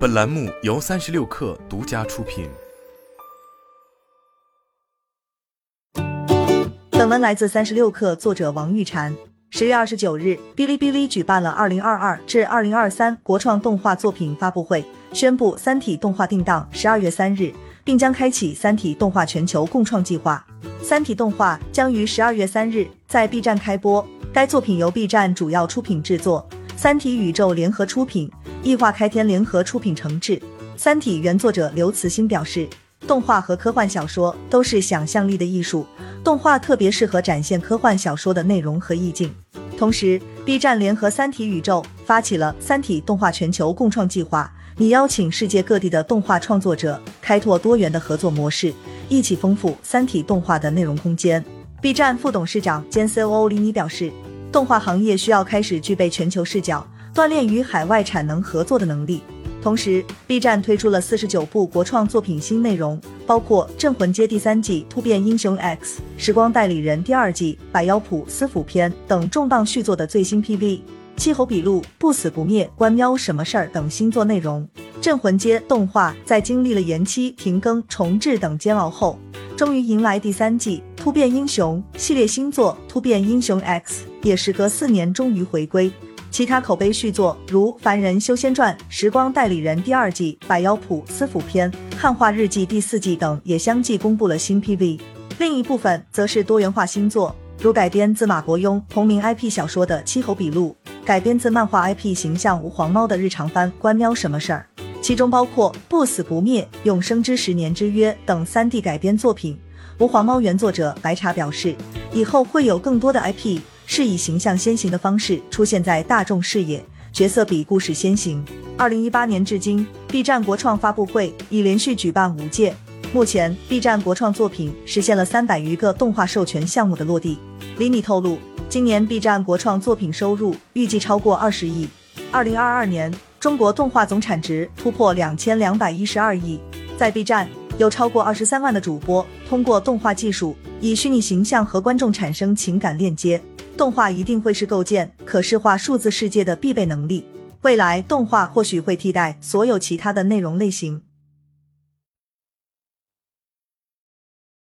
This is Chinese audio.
本栏目由三十六氪独家出品。本文来自三十六氪，作者王玉婵。十月二十九日，哔哩哔哩举办了二零二二至二零二三国创动画作品发布会，宣布《三体》动画定档十二月三日，并将开启《三体》动画全球共创计划。《三体》动画将于十二月三日在 B 站开播，该作品由 B 站主要出品制作，三体宇宙联合出品。异化开天联合出品承制，《三体》原作者刘慈欣表示，动画和科幻小说都是想象力的艺术，动画特别适合展现科幻小说的内容和意境。同时，B 站联合三体宇宙发起了《三体》动画全球共创计划，拟邀请世界各地的动画创作者，开拓多元的合作模式，一起丰富《三体》动画的内容空间。B 站副董事长兼 COO 李妮表示，动画行业需要开始具备全球视角。锻炼与海外产能合作的能力。同时，B 站推出了四十九部国创作品新内容，包括《镇魂街》第三季《突变英雄 X》、《时光代理人》第二季《百妖谱私府篇》等重磅续作的最新 PV，《气候笔录》《不死不灭》关喵什么事儿等新作内容。《镇魂街》动画在经历了延期、停更、重制等煎熬后，终于迎来第三季《突变英雄》系列新作《突变英雄 X》，也时隔四年终于回归。其他口碑续作如《凡人修仙传》《时光代理人》第二季《百妖谱私府篇》《汉化日记》第四季等也相继公布了新 PV。另一部分则是多元化新作，如改编自马国庸同名 IP 小说的《七侯笔录》，改编自漫画 IP 形象无黄猫的日常番《关喵什么事儿》，其中包括《不死不灭》《永生之十年之约》等 3D 改编作品。无黄猫原作者白茶表示，以后会有更多的 IP。是以形象先行的方式出现在大众视野，角色比故事先行。二零一八年至今，B 站国创发布会已连续举办五届，目前 B 站国创作品实现了三百余个动画授权项目的落地。李米透露，今年 B 站国创作品收入预计超过二十亿。二零二二年，中国动画总产值突破两千两百一十二亿。在 B 站，有超过二十三万的主播通过动画技术，以虚拟形象和观众产生情感链接。动画一定会是构建可视化数字世界的必备能力。未来，动画或许会替代所有其他的内容类型。